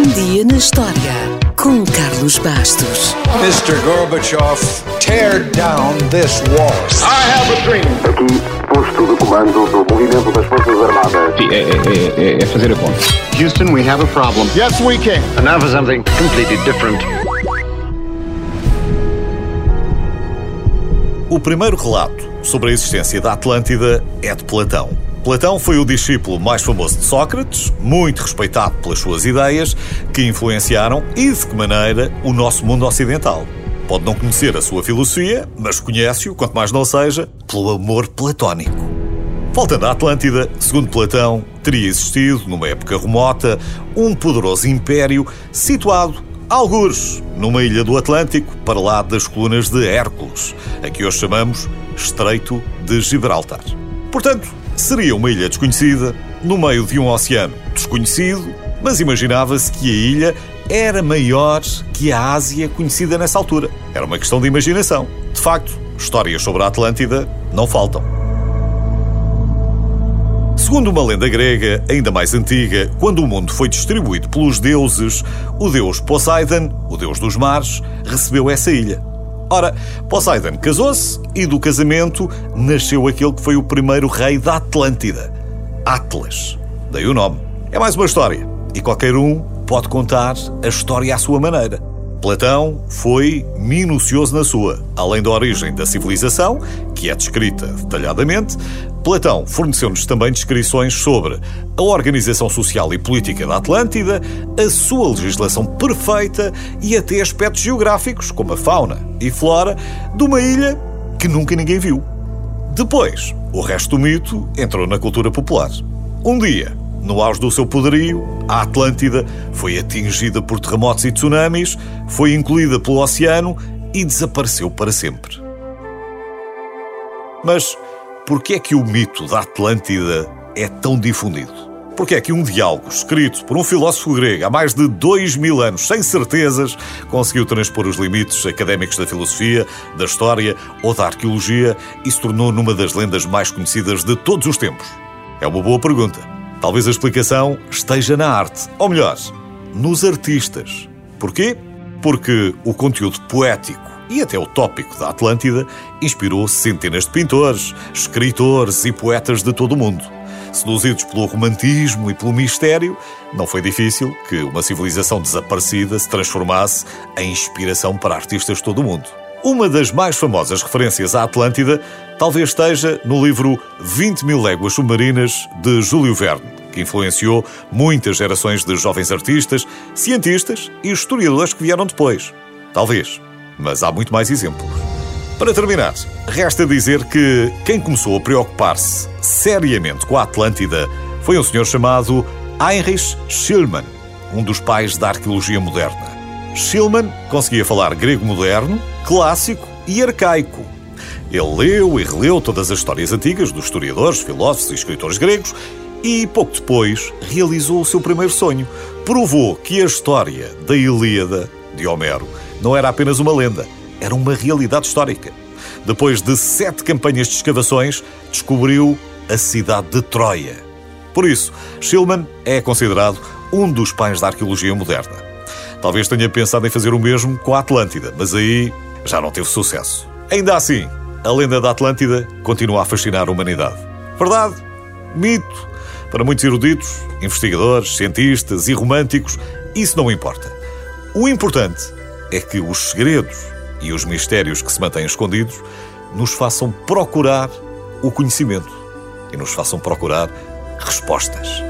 Um dia na história com Carlos Bastos. Mr. Gorbachev, tear down this wall. I have a dream. Aqui, posto de comando do movimento das Forças Armadas. Sim, é, é- é- é fazer a conta. Houston, we have a problem. Yes, we can. And now for something completely different. O primeiro relato sobre a existência da Atlântida é de Platão. Platão foi o discípulo mais famoso de Sócrates, muito respeitado pelas suas ideias, que influenciaram e de que maneira o nosso mundo ocidental. Pode não conhecer a sua filosofia, mas conhece-o, quanto mais não seja, pelo amor platónico. Voltando à Atlântida, segundo Platão, teria existido, numa época remota, um poderoso império situado, algures, numa ilha do Atlântico, para lá das colunas de Hércules, a que hoje chamamos Estreito de Gibraltar. Portanto, seria uma ilha desconhecida, no meio de um oceano desconhecido, mas imaginava-se que a ilha era maior que a Ásia conhecida nessa altura. Era uma questão de imaginação. De facto, histórias sobre a Atlântida não faltam. Segundo uma lenda grega, ainda mais antiga, quando o mundo foi distribuído pelos deuses, o deus Poseidon, o deus dos mares, recebeu essa ilha. Ora, Poseidon casou-se e do casamento nasceu aquele que foi o primeiro rei da Atlântida, Atlas. Daí o nome. É mais uma história e qualquer um pode contar a história à sua maneira. Platão foi minucioso na sua. Além da origem da civilização, que é descrita detalhadamente, Platão forneceu-nos também descrições sobre a organização social e política da Atlântida, a sua legislação perfeita e até aspectos geográficos, como a fauna e flora, de uma ilha que nunca ninguém viu. Depois, o resto do mito entrou na cultura popular. Um dia, no auge do seu poderio, a Atlântida foi atingida por terremotos e tsunamis, foi engolida pelo oceano e desapareceu para sempre. Mas por que é que o mito da Atlântida é tão difundido? Porque é que um diálogo escrito por um filósofo grego há mais de dois mil anos, sem certezas, conseguiu transpor os limites académicos da filosofia, da história ou da arqueologia e se tornou numa das lendas mais conhecidas de todos os tempos? É uma boa pergunta. Talvez a explicação esteja na arte, ou melhor, nos artistas. Porquê? Porque o conteúdo poético e até o tópico da Atlântida inspirou centenas de pintores, escritores e poetas de todo o mundo. Seduzidos pelo romantismo e pelo mistério, não foi difícil que uma civilização desaparecida se transformasse em inspiração para artistas de todo o mundo. Uma das mais famosas referências à Atlântida talvez esteja no livro 20 mil léguas submarinas de Júlio Verne, que influenciou muitas gerações de jovens artistas, cientistas e historiadores que vieram depois. Talvez, mas há muito mais exemplos. Para terminar, resta dizer que quem começou a preocupar-se seriamente com a Atlântida foi um senhor chamado Heinrich Schliemann, um dos pais da arqueologia moderna. Schliemann conseguia falar grego moderno, clássico e arcaico. Ele leu e releu todas as histórias antigas dos historiadores, filósofos e escritores gregos e, pouco depois, realizou o seu primeiro sonho. Provou que a história da Ilíada, de Homero, não era apenas uma lenda, era uma realidade histórica. Depois de sete campanhas de escavações, descobriu a cidade de Troia. Por isso, Schliemann é considerado um dos pais da arqueologia moderna. Talvez tenha pensado em fazer o mesmo com a Atlântida, mas aí já não teve sucesso. Ainda assim, a lenda da Atlântida continua a fascinar a humanidade. Verdade? Mito? Para muitos eruditos, investigadores, cientistas e românticos, isso não importa. O importante é que os segredos e os mistérios que se mantêm escondidos nos façam procurar o conhecimento e nos façam procurar respostas.